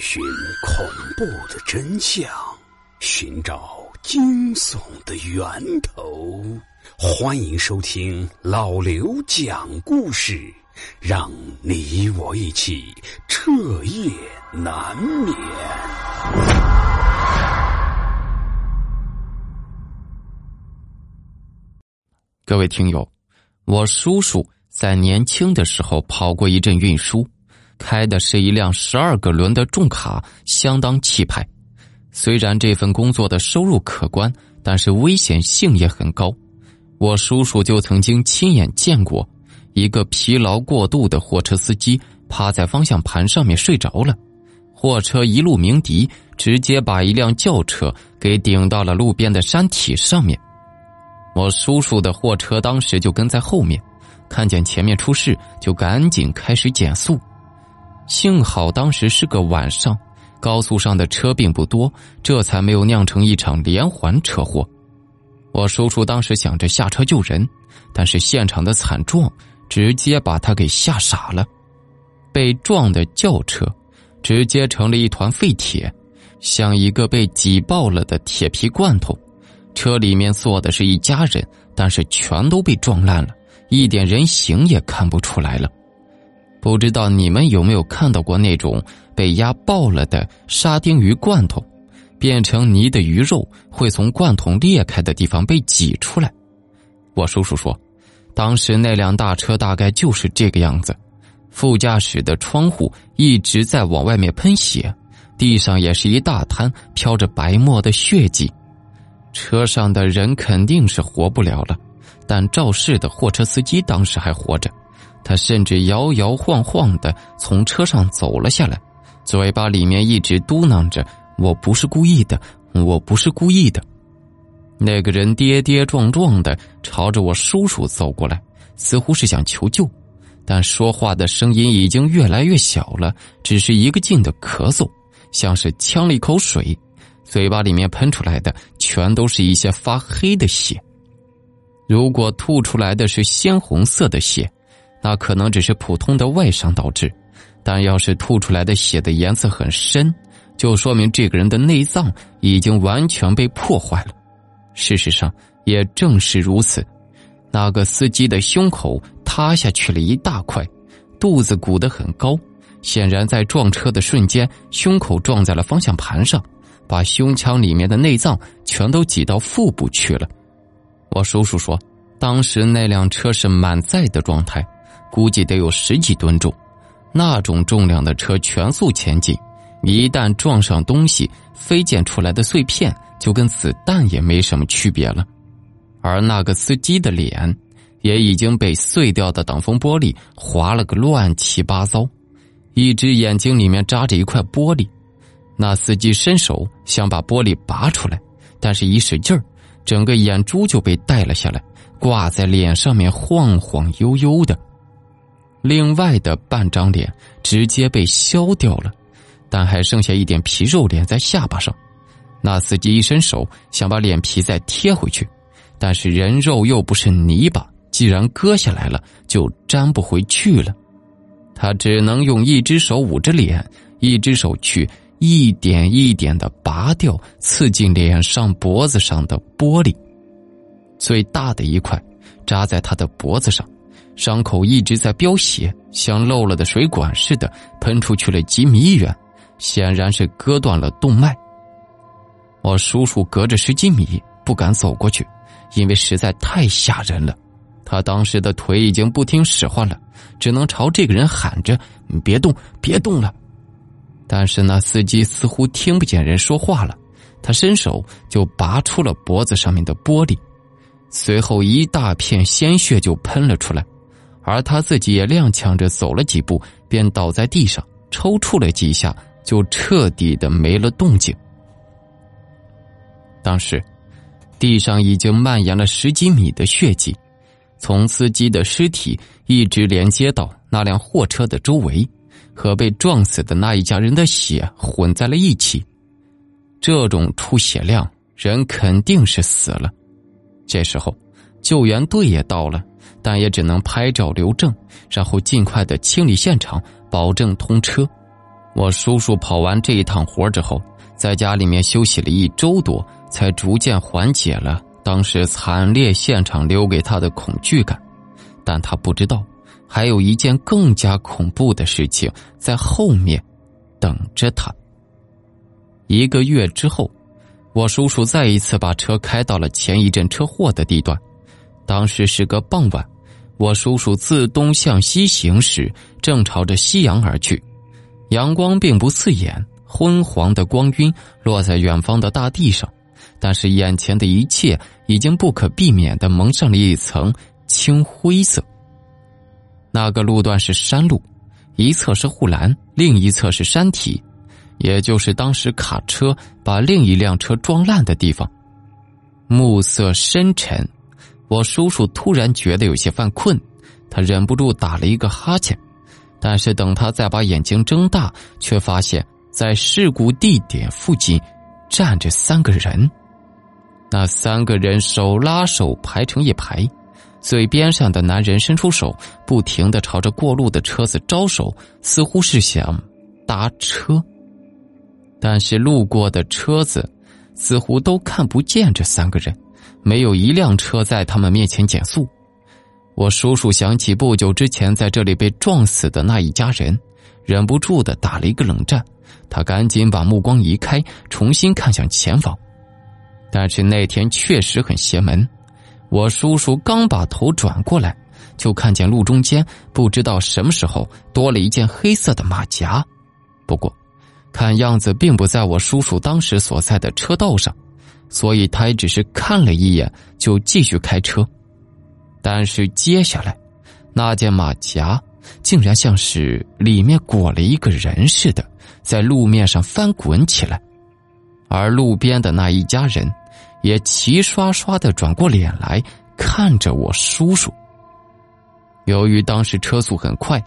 寻恐怖的真相，寻找惊悚的源头。欢迎收听老刘讲故事，让你我一起彻夜难眠。各位听友，我叔叔在年轻的时候跑过一阵运输。开的是一辆十二个轮的重卡，相当气派。虽然这份工作的收入可观，但是危险性也很高。我叔叔就曾经亲眼见过一个疲劳过度的货车司机趴在方向盘上面睡着了，货车一路鸣笛，直接把一辆轿车给顶到了路边的山体上面。我叔叔的货车当时就跟在后面，看见前面出事，就赶紧开始减速。幸好当时是个晚上，高速上的车并不多，这才没有酿成一场连环车祸。我叔叔当时想着下车救人，但是现场的惨状直接把他给吓傻了。被撞的轿车直接成了一团废铁，像一个被挤爆了的铁皮罐头。车里面坐的是一家人，但是全都被撞烂了，一点人形也看不出来了。不知道你们有没有看到过那种被压爆了的沙丁鱼罐头，变成泥的鱼肉会从罐头裂开的地方被挤出来？我叔叔说，当时那辆大车大概就是这个样子，副驾驶的窗户一直在往外面喷血，地上也是一大滩飘着白沫的血迹，车上的人肯定是活不了了，但肇事的货车司机当时还活着。他甚至摇摇晃晃的从车上走了下来，嘴巴里面一直嘟囔着：“我不是故意的，我不是故意的。”那个人跌跌撞撞的朝着我叔叔走过来，似乎是想求救，但说话的声音已经越来越小了，只是一个劲的咳嗽，像是呛了一口水，嘴巴里面喷出来的全都是一些发黑的血。如果吐出来的是鲜红色的血。那可能只是普通的外伤导致，但要是吐出来的血的颜色很深，就说明这个人的内脏已经完全被破坏了。事实上，也正是如此，那个司机的胸口塌下去了一大块，肚子鼓得很高，显然在撞车的瞬间，胸口撞在了方向盘上，把胸腔里面的内脏全都挤到腹部去了。我叔叔说，当时那辆车是满载的状态。估计得有十几吨重，那种重量的车全速前进，一旦撞上东西，飞溅出来的碎片就跟子弹也没什么区别了。而那个司机的脸，也已经被碎掉的挡风玻璃划了个乱七八糟，一只眼睛里面扎着一块玻璃。那司机伸手想把玻璃拔出来，但是一使劲儿，整个眼珠就被带了下来，挂在脸上面晃晃悠悠的。另外的半张脸直接被削掉了，但还剩下一点皮肉脸在下巴上。那司机一伸手想把脸皮再贴回去，但是人肉又不是泥巴，既然割下来了，就粘不回去了。他只能用一只手捂着脸，一只手去一点一点的拔掉刺进脸上、脖子上的玻璃。最大的一块扎在他的脖子上。伤口一直在飙血，像漏了的水管似的喷出去了几米远，显然是割断了动脉。我叔叔隔着十几米不敢走过去，因为实在太吓人了。他当时的腿已经不听使唤了，只能朝这个人喊着：“别动，别动了。”但是那司机似乎听不见人说话了，他伸手就拔出了脖子上面的玻璃，随后一大片鲜血就喷了出来。而他自己也踉跄着走了几步，便倒在地上，抽搐了几下，就彻底的没了动静。当时，地上已经蔓延了十几米的血迹，从司机的尸体一直连接到那辆货车的周围，和被撞死的那一家人的血混在了一起。这种出血量，人肯定是死了。这时候，救援队也到了。但也只能拍照留证，然后尽快的清理现场，保证通车。我叔叔跑完这一趟活之后，在家里面休息了一周多，才逐渐缓解了当时惨烈现场留给他的恐惧感。但他不知道，还有一件更加恐怖的事情在后面等着他。一个月之后，我叔叔再一次把车开到了前一阵车祸的地段。当时是个傍晚，我叔叔自东向西行驶，正朝着夕阳而去。阳光并不刺眼，昏黄的光晕落在远方的大地上，但是眼前的一切已经不可避免的蒙上了一层青灰色。那个路段是山路，一侧是护栏，另一侧是山体，也就是当时卡车把另一辆车撞烂的地方。暮色深沉。我叔叔突然觉得有些犯困，他忍不住打了一个哈欠，但是等他再把眼睛睁大，却发现在事故地点附近站着三个人。那三个人手拉手排成一排，最边上的男人伸出手，不停的朝着过路的车子招手，似乎是想搭车。但是路过的车子似乎都看不见这三个人。没有一辆车在他们面前减速，我叔叔想起不久之前在这里被撞死的那一家人，忍不住的打了一个冷战。他赶紧把目光移开，重新看向前方。但是那天确实很邪门，我叔叔刚把头转过来，就看见路中间不知道什么时候多了一件黑色的马甲，不过，看样子并不在我叔叔当时所在的车道上。所以他也只是看了一眼，就继续开车。但是接下来，那件马甲竟然像是里面裹了一个人似的，在路面上翻滚起来。而路边的那一家人，也齐刷刷的转过脸来看着我叔叔。由于当时车速很快，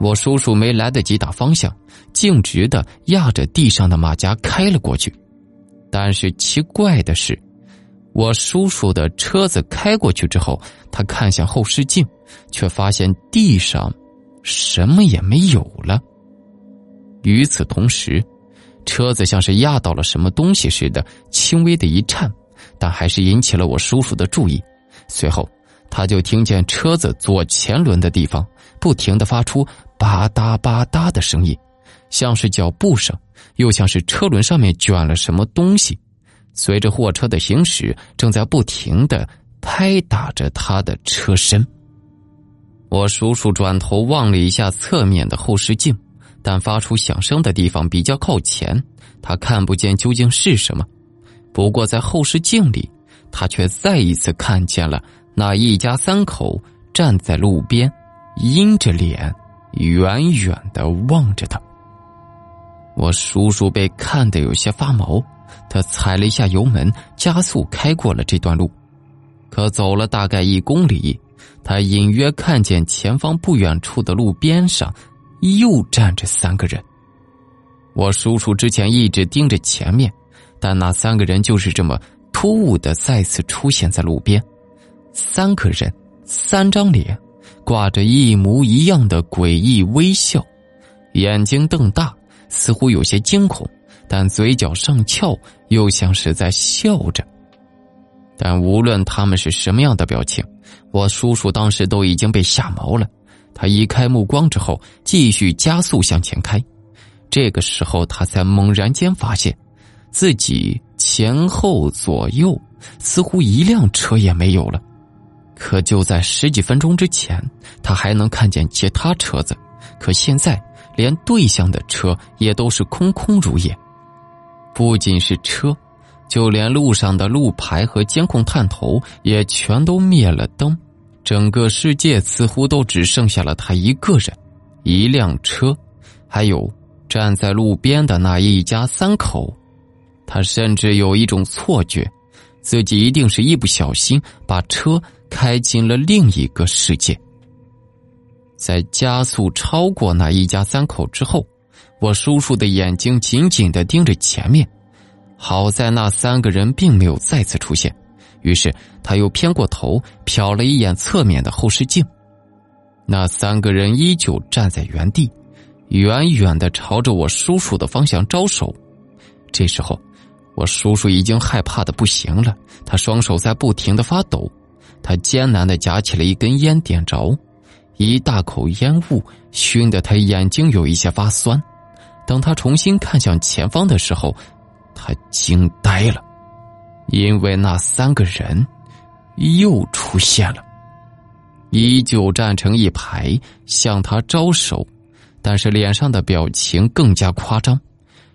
我叔叔没来得及打方向，径直的压着地上的马甲开了过去。但是奇怪的是，我叔叔的车子开过去之后，他看向后视镜，却发现地上什么也没有了。与此同时，车子像是压到了什么东西似的，轻微的一颤，但还是引起了我叔叔的注意。随后，他就听见车子左前轮的地方不停的发出吧嗒吧嗒的声音。像是脚步声，又像是车轮上面卷了什么东西，随着货车的行驶，正在不停的拍打着他的车身。我叔叔转头望了一下侧面的后视镜，但发出响声的地方比较靠前，他看不见究竟是什么。不过在后视镜里，他却再一次看见了那一家三口站在路边，阴着脸，远远的望着他。我叔叔被看得有些发毛，他踩了一下油门，加速开过了这段路。可走了大概一公里，他隐约看见前方不远处的路边上又站着三个人。我叔叔之前一直盯着前面，但那三个人就是这么突兀的再次出现在路边。三个人，三张脸，挂着一模一样的诡异微笑，眼睛瞪大。似乎有些惊恐，但嘴角上翘，又像是在笑着。但无论他们是什么样的表情，我叔叔当时都已经被吓毛了。他移开目光之后，继续加速向前开。这个时候，他才猛然间发现，自己前后左右似乎一辆车也没有了。可就在十几分钟之前，他还能看见其他车子，可现在。连对向的车也都是空空如也，不仅是车，就连路上的路牌和监控探头也全都灭了灯，整个世界似乎都只剩下了他一个人，一辆车，还有站在路边的那一家三口。他甚至有一种错觉，自己一定是一不小心把车开进了另一个世界。在加速超过那一家三口之后，我叔叔的眼睛紧紧的盯着前面。好在那三个人并没有再次出现，于是他又偏过头瞟了一眼侧面的后视镜。那三个人依旧站在原地，远远的朝着我叔叔的方向招手。这时候，我叔叔已经害怕的不行了，他双手在不停的发抖，他艰难的夹起了一根烟点着，一大口烟雾熏得他眼睛有一些发酸。等他重新看向前方的时候，他惊呆了，因为那三个人又出现了，依旧站成一排向他招手。但是脸上的表情更加夸张，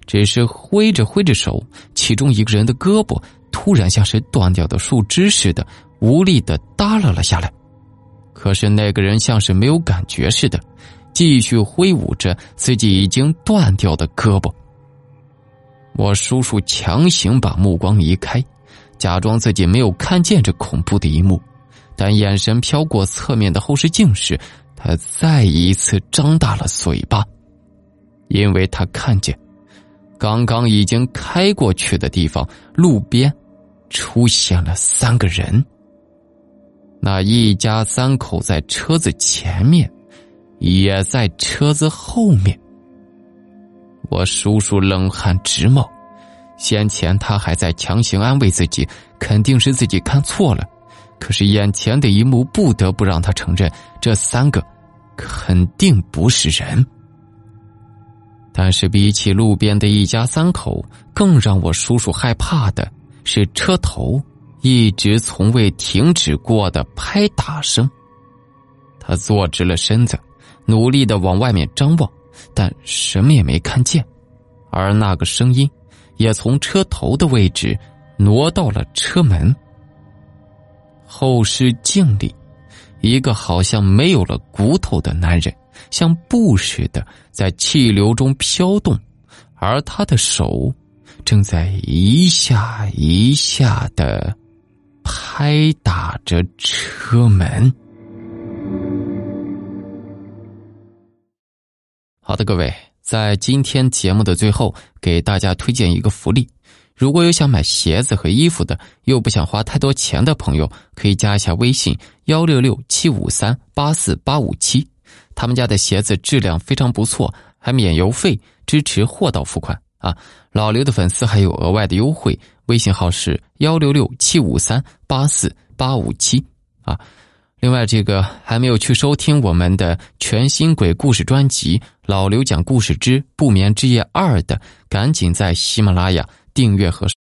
只是挥着挥着手，其中一个人的胳膊突然像是断掉的树枝似的，无力的耷拉了下来。可是那个人像是没有感觉似的，继续挥舞着自己已经断掉的胳膊。我叔叔强行把目光移开，假装自己没有看见这恐怖的一幕，但眼神飘过侧面的后视镜时。他再一次张大了嘴巴，因为他看见，刚刚已经开过去的地方，路边出现了三个人。那一家三口在车子前面，也在车子后面。我叔叔冷汗直冒，先前他还在强行安慰自己，肯定是自己看错了，可是眼前的一幕不得不让他承认，这三个。肯定不是人，但是比起路边的一家三口，更让我叔叔害怕的是车头一直从未停止过的拍打声。他坐直了身子，努力的往外面张望，但什么也没看见，而那个声音也从车头的位置挪到了车门。后视镜里。一个好像没有了骨头的男人，像布似的在气流中飘动，而他的手正在一下一下的拍打着车门。好的，各位，在今天节目的最后，给大家推荐一个福利。如果有想买鞋子和衣服的，又不想花太多钱的朋友，可以加一下微信幺六六七五三八四八五七，他们家的鞋子质量非常不错，还免邮费，支持货到付款啊！老刘的粉丝还有额外的优惠，微信号是幺六六七五三八四八五七啊！另外，这个还没有去收听我们的全新鬼故事专辑《老刘讲故事之不眠之夜二》的，赶紧在喜马拉雅。订阅和。